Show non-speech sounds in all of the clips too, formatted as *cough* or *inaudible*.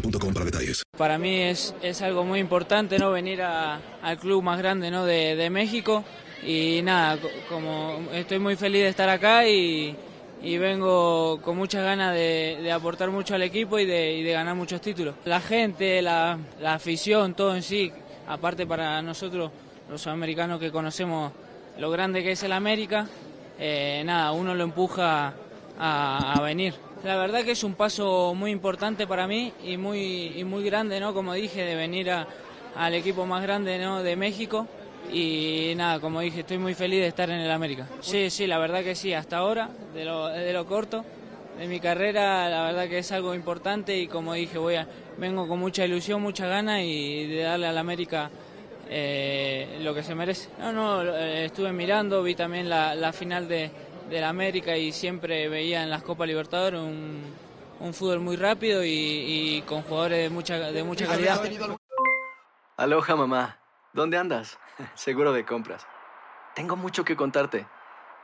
para detalles. Para mí es, es algo muy importante ¿no? venir a- al club más grande ¿no? de, de México y nada, co- como estoy muy feliz de estar acá y, y vengo con muchas ganas de, aportar mucho al equipo y de, ganar muchos títulos. La gente, la, la afición, todo en sí, aparte para nosotros los americanos que conocemos lo grande que es el América, eh, nada, uno lo empuja a venir. La verdad que es un paso muy importante para mí y muy, y muy grande, ¿no? Como dije, de venir a- al equipo más grande ¿no? de México. Y nada, como dije, estoy muy feliz de estar en el América. Sí, sí, la verdad que sí, hasta ahora, de lo, de lo corto de mi carrera, la verdad que es algo importante y como dije, voy a, vengo con mucha ilusión, mucha gana y de darle al América eh, lo que se merece. No, no, eh, estuve mirando, vi también la, la final de, de la América y siempre veía en las Copas Libertadores un, un fútbol muy rápido y, y con jugadores de mucha, de mucha calidad. Aloha mamá, ¿dónde andas? *laughs* Seguro de compras. Tengo mucho que contarte.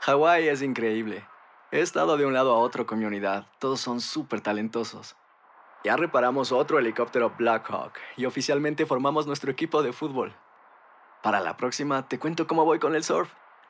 Hawái es increíble. He estado de un lado a otro con mi unidad. Todos son súper talentosos. Ya reparamos otro helicóptero Blackhawk y oficialmente formamos nuestro equipo de fútbol. Para la próxima te cuento cómo voy con el surf